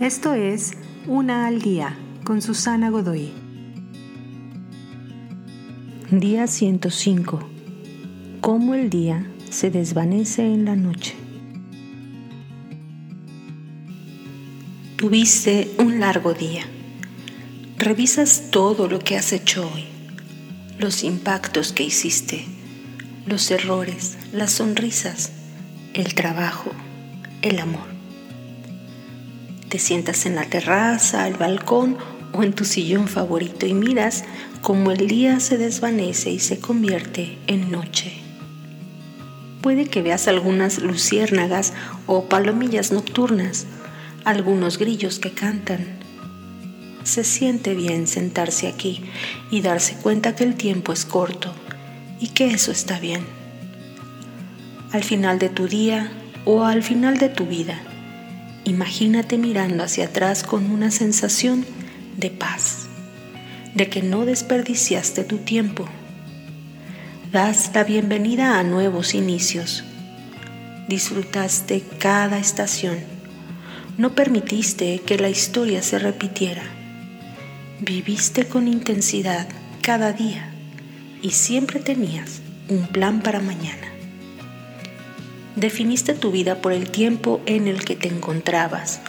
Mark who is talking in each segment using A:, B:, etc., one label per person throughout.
A: Esto es Una al Día con Susana Godoy. Día 105. Cómo el día se desvanece en la noche. Tuviste un largo día. Revisas todo lo que has hecho hoy, los impactos que hiciste, los errores, las sonrisas, el trabajo, el amor te sientas en la terraza, al balcón o en tu sillón favorito y miras cómo el día se desvanece y se convierte en noche. Puede que veas algunas luciérnagas o palomillas nocturnas, algunos grillos que cantan. Se siente bien sentarse aquí y darse cuenta que el tiempo es corto y que eso está bien. Al final de tu día o al final de tu vida, Imagínate mirando hacia atrás con una sensación de paz, de que no desperdiciaste tu tiempo. Das la bienvenida a nuevos inicios. Disfrutaste cada estación. No permitiste que la historia se repitiera. Viviste con intensidad cada día y siempre tenías un plan para mañana. Definiste tu vida por el tiempo en el que te encontrabas.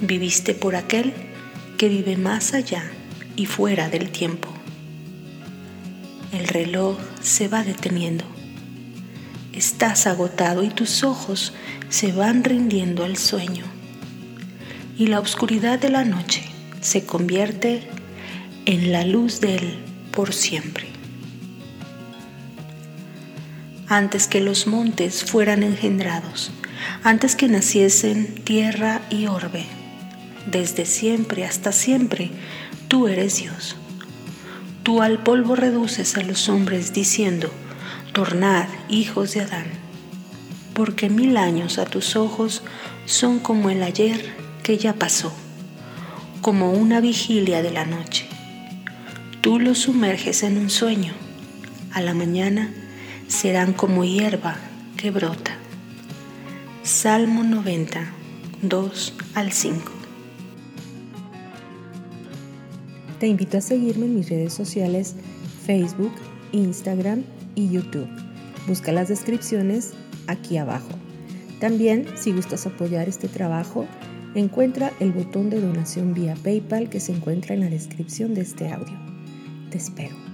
A: Viviste por aquel que vive más allá y fuera del tiempo. El reloj se va deteniendo. Estás agotado y tus ojos se van rindiendo al sueño. Y la oscuridad de la noche se convierte en la luz de él por siempre antes que los montes fueran engendrados, antes que naciesen tierra y orbe. Desde siempre hasta siempre, tú eres Dios. Tú al polvo reduces a los hombres diciendo, tornad hijos de Adán, porque mil años a tus ojos son como el ayer que ya pasó, como una vigilia de la noche. Tú los sumerges en un sueño, a la mañana serán como hierba que brota. Salmo 90, 2 al 5. Te invito a seguirme en mis redes sociales Facebook, Instagram y YouTube. Busca las descripciones aquí abajo. También, si gustas apoyar este trabajo, encuentra el botón de donación vía PayPal que se encuentra en la descripción de este audio. Te espero.